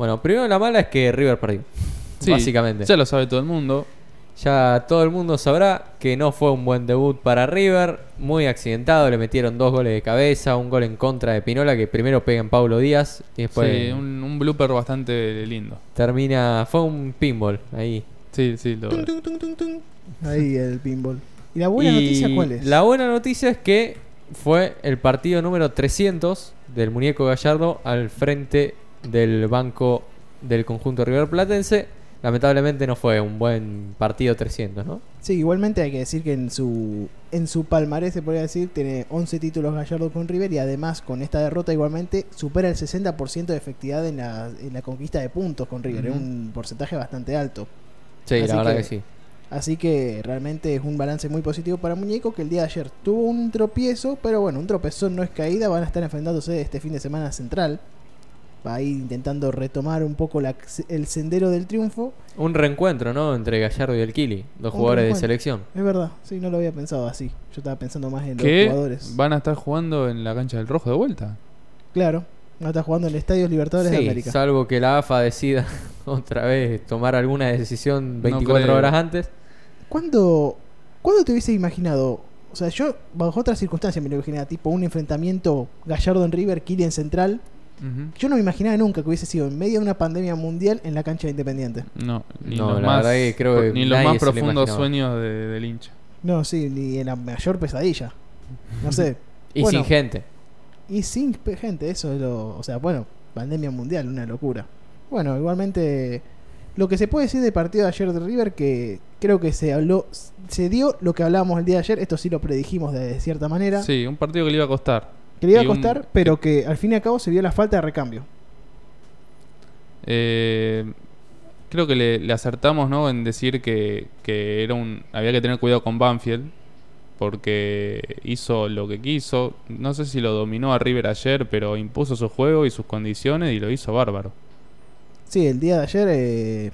Bueno, primero la mala es que River perdió. Sí, básicamente. Ya lo sabe todo el mundo. Ya todo el mundo sabrá que no fue un buen debut para River. Muy accidentado, le metieron dos goles de cabeza, un gol en contra de Pinola que primero pega en Pablo Díaz y después Sí, un, un blooper bastante lindo. termina. Fue un pinball ahí. Sí, sí, lo- tung, tung, tung. Ahí el pinball. ¿Y la buena Y noticia cuál es? La buena noticia es que fue el partido número 300 del muñeco Gallardo al frente del banco del conjunto River Platense. Lamentablemente no fue un buen partido 300, ¿no? Sí, igualmente hay que decir que en su en su palmarés se podría decir tiene 11 títulos Gallardo con River y además con esta derrota igualmente supera el 60% de efectividad en la, en la conquista de puntos con River, es un porcentaje bastante alto. Sí, Así la verdad que- que sí. Así que realmente es un balance muy positivo para Muñeco que el día de ayer tuvo un tropiezo, pero bueno, un tropezón no es caída, van a estar enfrentándose este fin de semana Central. Va a ir intentando retomar un poco la- el sendero del triunfo. Un reencuentro, ¿no? Entre Gallardo y el Kili, dos Un jugadores de selección. Es verdad, sí, no lo había pensado así. Yo estaba pensando más en los jugadores. van a estar jugando en la cancha del Rojo de vuelta. Claro, va a estar jugando en el Estadio Libertadores de América. salvo que la AFA decida otra vez tomar alguna decisión 24 creo. horas antes. ¿Cuándo, ¿Cuándo te hubiese imaginado? O sea, yo bajo otras circunstancias me lo imaginaba, tipo un enfrentamiento Gallardo en River, Kili en Central. Yo no me imaginaba nunca que hubiese sido en medio de una pandemia mundial en la cancha de Independiente. No, ni No, los más, verdad que creo que ni los más profundos sueños de- del hincha. No, sí, ni en la mayor pesadilla. No sé. Y Bueno. sin gente. Y sin gente, eso es lo. O sea, bueno, pandemia mundial, una locura. Bueno, igualmente. Lo que se puede decir del partido de ayer de River, que creo que se habló. Se dio lo que hablábamos el día de ayer, esto sí lo predijimos de cierta manera. Sí, un partido que le iba a costar. Que le iba a un- costar, pero que al fin y al cabo se vio la falta de recambio. Eh, creo que le, le acertamos ¿no? en decir que, que era un había que tener cuidado con Banfield porque hizo lo que quiso. No sé si lo dominó a River ayer, pero impuso su juego y sus condiciones y lo hizo bárbaro. Sí, el día de ayer, eh,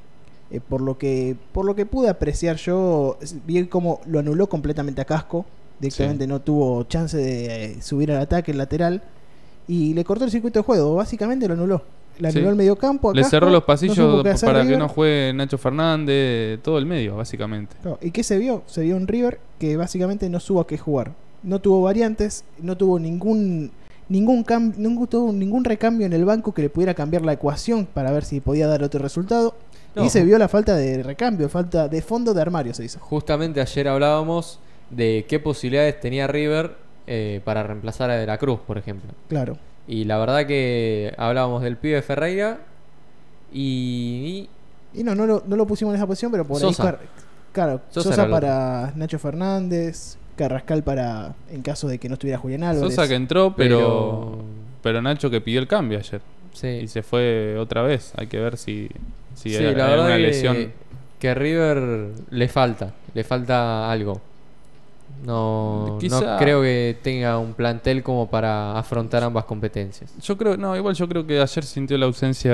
eh, por lo que por lo que pude apreciar yo, vi cómo lo anuló completamente a Casco. Directamente no tuvo chance de eh, subir al ataque el lateral y le cortó el circuito de juego. Básicamente lo anuló. Le anuló Sí. el medio campo. a Le cerró los pasillos para que no juegue Nacho Fernández, todo el medio, básicamente. ¿Y qué se vio? Se vio un River que básicamente no supo a qué jugar. No tuvo variantes, no tuvo ningún ningún cam- ningún, tuvo ningún recambio en el banco que le pudiera cambiar la ecuación para ver si podía dar otro resultado. No. Y se vio la falta de recambio, falta de fondo de armario, se dice. Justamente ayer hablábamos de qué posibilidades tenía River eh, para reemplazar a De la Cruz, por ejemplo. Claro. Y la verdad que hablábamos del pibe Ferreira y, Y no, no lo, no lo pusimos en esa posición, pero por Sosa. ahí. Claro, Sosa para Nacho Fernández, Carrascal para en caso de que no estuviera Julián Álvarez. Sosa que entró, pero, pero... pero Nacho que pidió el cambio ayer. Sí, Y se fue otra vez. Hay que ver si, si Sí, hay, la hay verdad alguna que, lesión. que a River le falta, le falta algo. No, no creo que tenga un plantel como para afrontar ambas competencias. Yo creo, no, igual yo creo que ayer sintió la ausencia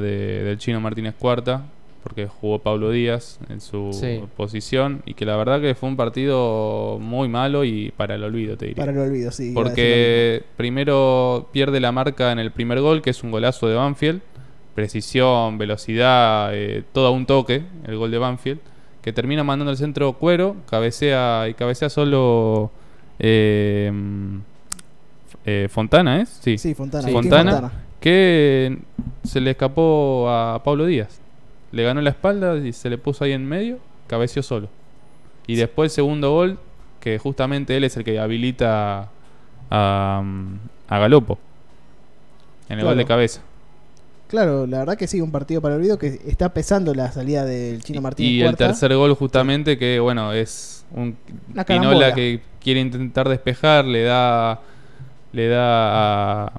de- del chino Martínez Cuarta, porque jugó Pablo Díaz en su Sí. posición, y que la verdad que fue un partido muy malo y para el olvido, te diría. Para el olvido, sí. Porque primero pierde la marca en el primer gol, que es un golazo de Banfield. Precisión, velocidad, eh, todo a un toque, el gol de Banfield. Que termina mandando el centro cuero, cabecea y cabecea solo eh, eh, Fontana, ¿es? Sí. Sí, Fontana. Sí. Joaquín Fontana. Que se le escapó a Pablo Díaz. Le ganó la espalda y se le puso ahí en medio, cabeció solo. Y después el segundo gol, que justamente él es el que habilita a, a Galopo. En el Claro. gol de cabeza. Claro, la verdad que sí, un partido para el olvido que está pesando la salida del chino Martínez y el tercer gol justamente que bueno es un Una Pinola que quiere intentar despejar le da le da a-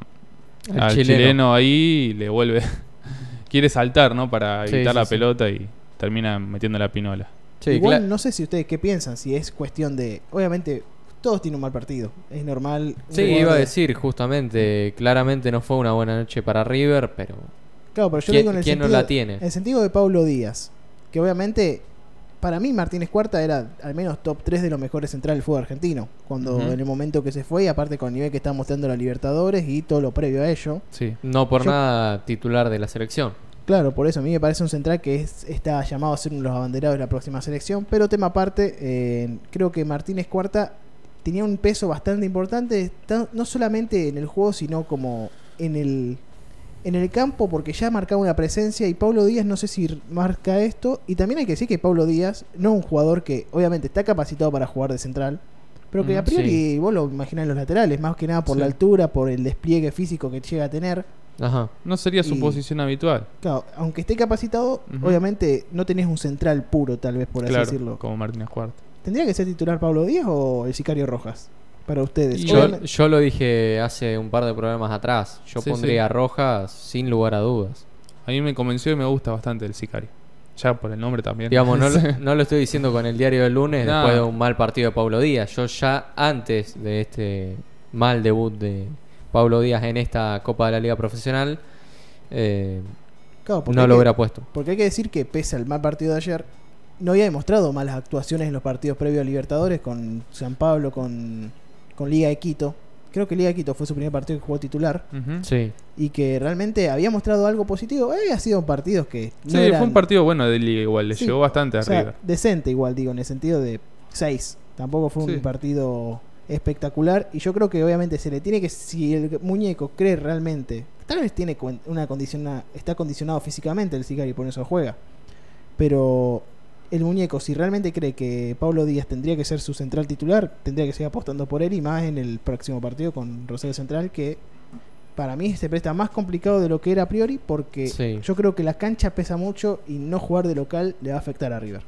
Al chileno. chileno. ahí y le vuelve quiere saltar no para evitar sí, la sí. pelota y termina metiendo la pinola Sí, Igual no sé si ustedes qué piensan, si es cuestión de... Obviamente, todos tienen un mal partido, es normal. sí, iba a de- decir justamente, claramente no fue una buena noche para River, pero Claro, pero yo ¿quién, digo en el quién no sentido, la tiene? en el sentido de Pablo Díaz, que obviamente para mí Martínez Cuarta era al menos top 3 de los mejores centrales del fútbol argentino. Cuando en el momento que se fue, y aparte con el nivel que está mostrando la Libertadores y todo lo previo a ello. Sí. No por Yo- nada titular de la selección. Claro, por eso a mí me parece un central que es- está llamado a ser uno de los abanderados de la próxima selección. Pero tema aparte, eh, creo que Martínez Cuarta tenía un peso bastante importante, ta- no solamente en el juego, sino como en el, en el campo, porque ya marcaba una presencia. Y Pablo Díaz, no sé si marca esto. Y también hay que decir que Pablo Díaz no es un jugador que, obviamente, está capacitado para jugar de central. Pero que Mm, a priori sí. vos lo imaginás en los laterales, más que nada por Sí. la altura, por el despliegue físico que llega a tener. Ajá. No sería su Y- posición habitual. Claro, aunque esté capacitado, obviamente no tenés un central puro, tal vez por así decirlo. como Martínez Cuarta. ¿Tendría que ser titular Pablo Díaz o el Sicario Rojas? Para ustedes. Yo, yo lo dije hace un par de programas atrás. Yo Sí, pondría sí. a Rojas sin lugar a dudas. A mí me convenció y me gusta bastante el Sicario. Ya por el nombre también. Digamos, no, lo- no lo estoy diciendo con el diario del lunes No. después de un mal partido de Pablo Díaz. Yo ya antes de este mal debut de Pablo Díaz en esta Copa de la Liga Profesional, eh, claro, no lo que- hubiera puesto. Porque hay que decir que pese al mal partido de ayer, no había demostrado malas actuaciones en los partidos previos a Libertadores con San Pablo, con, con Liga de Quito. Creo que Liga de Quito fue su primer partido que jugó titular. Sí. y que realmente había mostrado algo positivo. Había sido partidos que no Sí, eran- fue un partido bueno de Liga igual. Le Sí. llegó bastante o sea, arriba. decente igual, digo, en el sentido de 6. Tampoco fue Sí. un partido espectacular. Y yo creo que obviamente se le tiene que, si el muñeco cree realmente, tal vez tiene cuen- una condiciona, está condicionado físicamente el Sicario y por eso juega. Pero el muñeco, si realmente cree que Pablo Díaz tendría que ser su central titular, tendría que seguir apostando por él y más en el próximo partido con Rosario Central, que para mí se presta más complicado de lo que era a priori, porque Sí. yo creo que la cancha pesa mucho y no jugar de local le va a afectar a River.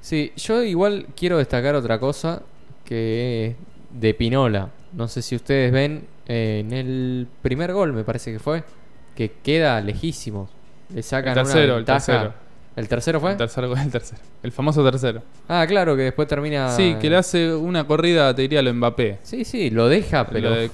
Sí, yo igual quiero destacar otra cosa que es de Pinola. No sé si ustedes ven eh, en el primer gol, me parece que fue, que queda lejísimo. Le sacan El tercero, una el tercero. ¿El tercero fue? El tercer gol, el tercero. El famoso tercero. Ah, claro, que después termina. Sí, que le hace una corrida, te diría, a lo Mbappé. Sí, sí, lo deja, pero. Lo de-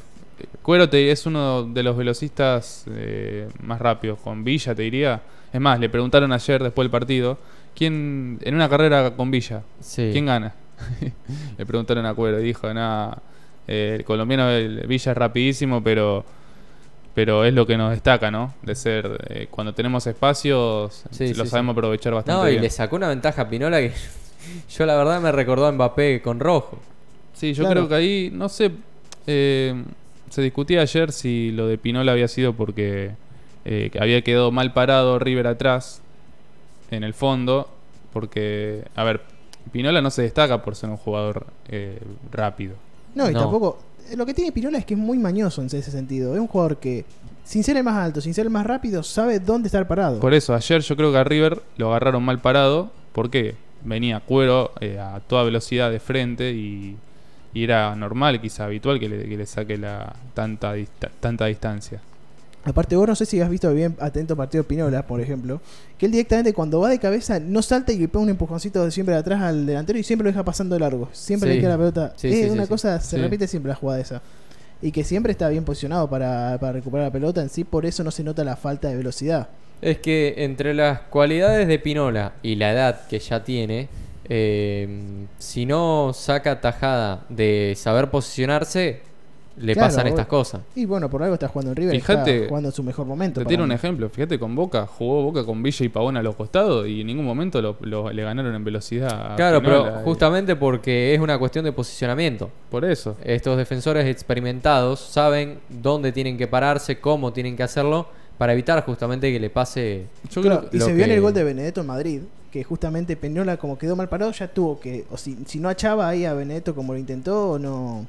Cuero te- es uno de los velocistas eh, más rápidos, con Villa te diría. Es más, le preguntaron ayer después del partido, ¿quién en una carrera con Villa, Sí. quién gana? le preguntaron a Cuero y dijo, nada, eh, el colombiano el Villa es rapidísimo, pero pero es lo que nos destaca, ¿no? De ser, eh, cuando tenemos espacios, Sí, lo sí, sabemos sí. aprovechar bastante No, y bien. le sacó una ventaja a Pinola que yo la verdad me recordó a Mbappé con rojo. Sí, yo Claro. creo que ahí, no sé, eh, se discutía ayer si lo de Pinola había sido porque eh, había quedado mal parado River atrás, en el fondo, porque, a ver, Pinola no se destaca por ser un jugador eh, rápido. No, y No. tampoco. Lo que tiene Pinola es que es muy mañoso en ese sentido. Es un jugador que, sin ser el más alto, sin ser el más rápido, sabe dónde estar parado. Por eso, ayer yo creo que a River lo agarraron mal parado, porque venía cuero eh, a toda velocidad de frente y, era normal, quizá habitual, que le, que le saque la tanta, tanta distancia. Aparte, vos no sé si has visto bien atento partido Pinola, por ejemplo, que él directamente cuando va de cabeza no salta y le pega un empujoncito de siempre de atrás al delantero y siempre lo deja pasando de largo. Siempre Sí. le queda la pelota. Sí, es sí, una cosa, se repite siempre la jugada esa. Y que siempre está bien posicionado para, para recuperar la pelota en sí, por eso no se nota la falta de velocidad. Es que entre las cualidades de Pinola y la edad que ya tiene, eh, si no saca tajada de saber posicionarse, le Claro, pasan estas cosas. Y bueno, por algo está jugando en River, Fíjate, está jugando en su mejor momento. Te tiro un ejemplo, fíjate con Boca, jugó Boca con Villa y Pavón a los costados y en ningún momento lo, lo- le ganaron en velocidad. a Claro, Pinola, pero y- justamente porque es una cuestión de posicionamiento. Por eso. Estos defensores experimentados saben dónde tienen que pararse, cómo tienen que hacerlo, para evitar justamente que le pase... Yo Claro, creo que y se vio en que- el gol de Benedetto en Madrid, que justamente Peñola como quedó mal parado, ya tuvo que, o si, si no achaba ahí a Benedetto como lo intentó, no,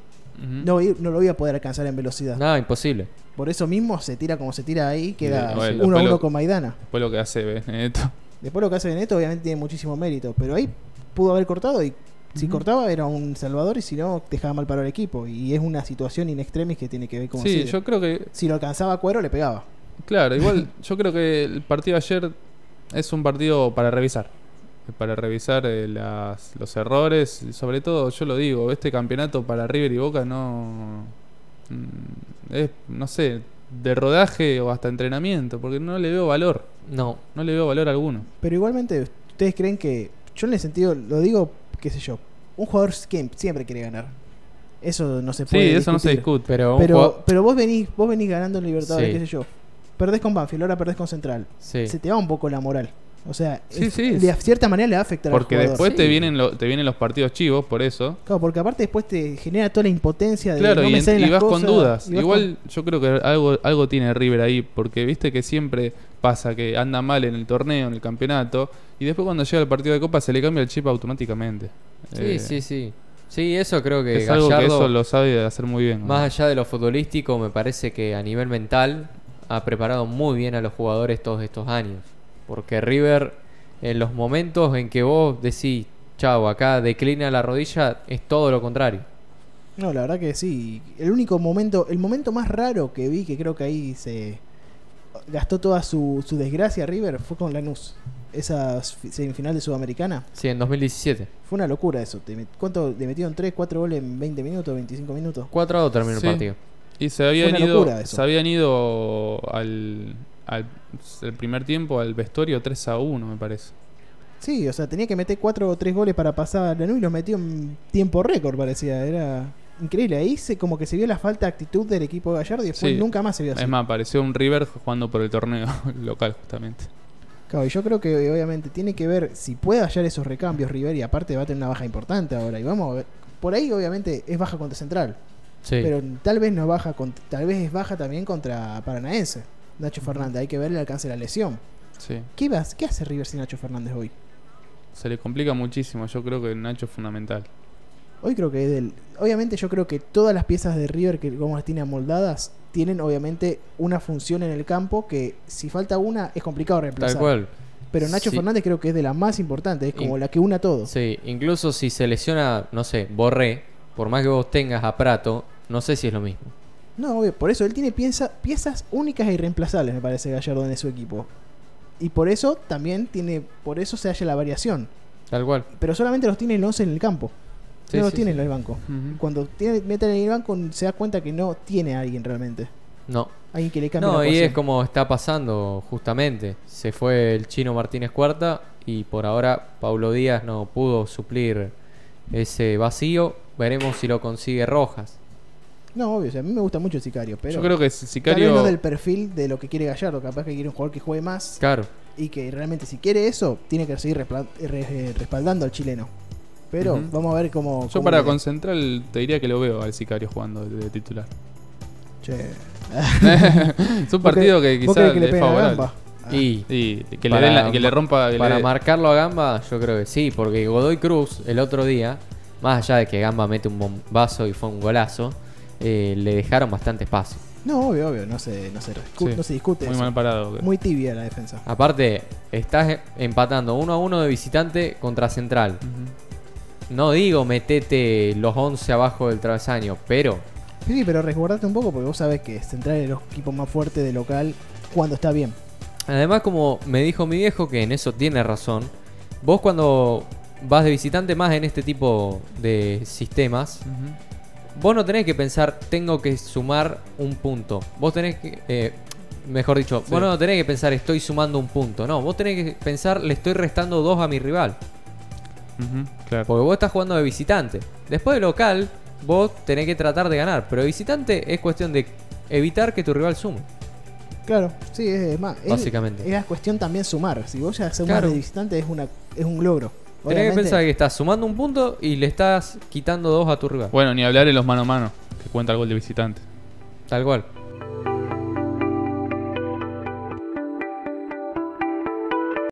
No, no lo iba a poder alcanzar en velocidad. Nada, imposible. Por eso mismo se tira como se tira ahí, queda bueno, uno a después uno lo- con Maidana. Después lo que hace Benedetto. Después lo que hace Benedetto obviamente tiene muchísimo mérito, pero ahí pudo haber cortado y si cortaba era un salvador y si no dejaba mal parado el equipo. Y es una situación in extremis que tiene que ver con Sí, yo creo que Si lo alcanzaba a cuero le pegaba. Claro, igual yo creo que el partido de ayer es un partido para revisar. Para revisar eh, las- los errores. y Sobre todo, yo lo digo, este campeonato para River y Boca no. mm, Es, no sé, de rodaje o hasta entrenamiento, porque no le veo valor. No, No le veo valor alguno. Pero igualmente, ¿ustedes creen que yo en el sentido, lo digo, qué sé yo, un jugador siempre quiere ganar. Eso no se Sí, puede. eso no se discute. Pero, Pero, jugador- pero vos venís, vos venís ganando en Libertadores, Sí. qué sé yo. Perdés con Banfield, ahora perdés con Central. sí. Se te va un poco la moral. O sea, Sí, es- sí. de cierta manera le va a afectar Porque al jugador. después te vienen lo- te vienen los partidos chivos, por eso. Claro, porque aparte después te genera toda la impotencia de Claro, no y, me en- salen y las vas con cosas, dudas. y vas Igual yo creo que algo, algo tiene River ahí, porque viste que siempre pasa que anda mal en el torneo, en el campeonato, y después cuando llega el partido de Copa se le cambia el chip automáticamente. Sí, Eh, sí, sí. Sí, eso creo que Es algo que eso lo sabe hacer muy bien. ¿no? más allá de lo futbolístico, me parece que a nivel mental ha preparado muy bien a los jugadores todos estos años. Porque River, en los momentos en que vos decís, chau, acá declina la rodilla, es todo lo contrario. No, la verdad que sí. El único momento, el momento más raro que vi, que creo que ahí se gastó toda su, su desgracia River, fue con Lanús. Esa semifinal de Sudamericana. Sí, en 2017. Fue una locura eso. Te met- ¿Cuánto? ¿Le metieron 3, 4 goles en 20 minutos, 25 minutos? 4 a 2 terminó Sí. el partido. Y se habían una ido, locura eso. se habían ido al, al el primer tiempo al vestuario 3 a 1, me parece. Sí, o sea, tenía que meter 4 o 3 goles para pasar a Lanús y los metió en tiempo récord, parecía. Era increíble. Ahí se como que se vio la falta de actitud del equipo de Gallardo y después Sí. nunca más se vio así. Es más, pareció un River jugando por el torneo local, justamente. Claro, y yo creo que obviamente tiene que ver si puede hallar esos recambios River y aparte va a tener una baja importante ahora. Y vamos a ver. Por ahí obviamente es baja contra Central. Sí. Pero tal vez no baja cont- tal vez es baja también contra Paranaense. Nacho Fernández, hay que ver el alcance de la lesión. Sí. ¿Qué, vas- ¿Qué hace River sin Nacho Fernández hoy? Se le complica muchísimo. Yo creo que Nacho es fundamental. Hoy creo que es del. Obviamente, yo creo que todas las piezas de River que como las tiene amoldadas tienen obviamente una función en el campo que si falta una es complicado reemplazar. Tal cual. Pero Nacho Sí. Fernández creo que es de las más importantes, es como la que una todo. Sí, incluso si se lesiona, no sé, Borré, por más que vos tengas a Prato, no sé si es lo mismo. No, obvio, por eso él tiene piezas únicas e irreemplazables, me parece, Gallardo en su equipo. Y por eso también tiene, por eso se halla la variación. Tal cual. Pero solamente los tiene el 11 en el campo. Sí, no los tiene sí. en el banco. Cuando tiene, meten en el banco se da cuenta que no tiene a alguien realmente. No. Alguien que le cambie No, la y es como está pasando justamente. Se fue el chino Martínez Cuarta y por ahora Paulo Díaz no pudo suplir ese vacío. Veremos si lo consigue Rojas. No, obvio, o sea, a mí me gusta mucho el Sicario, pero Yo creo que tal vez Sicario. no del perfil de lo que quiere Gallardo, capaz que quiere un jugador que juegue más Claro. y que realmente si quiere eso, tiene que seguir respaldando al chileno. Pero vamos a ver cómo... Yo cómo para le- con Central te diría que lo veo al Sicario jugando de, de titular. Che. es un partido que ¿Vos quizás que le favorable. Gamba? Ah, Y Y que le, Para den la- que le rompa. que para marcarlo a Gamba, yo creo que sí, porque Godoy Cruz el otro día, más allá de que Gamba mete un bombazo y fue un golazo, eh, le dejaron bastante espacio. No, obvio, obvio, no se, no se, discu- Sí, no se discute Muy eso. mal parado. Muy tibia la defensa. Aparte, estás empatando uno a uno de visitante contra Central. Ujú. No digo metete los 11 abajo del travesaño, pero Sí, pero resguardate un poco porque vos sabés que Central es el equipo más fuerte de local cuando está bien. además como me dijo mi viejo que en eso tiene razón, vos cuando vas de visitante más en este tipo de sistemas, Ujú. Vos no tenés que pensar tengo que sumar un punto. Vos tenés que, eh, mejor dicho, Sí. vos no tenés que pensar estoy sumando un punto. No, vos tenés que pensar le estoy restando dos a mi rival. Claro. Porque vos estás jugando de visitante. Después de local, vos tenés que tratar de ganar. Pero de visitante es cuestión de evitar que tu rival sume. Claro, sí, es, más. Básicamente. Es la cuestión también sumar. Si vos ya sumás Claro. de visitante es, una, es un logro. Tenés que pensar que estás sumando un punto y le estás quitando dos a tu rival. Bueno, ni hablar en los mano a mano, que cuenta el gol de visitante. Tal cual.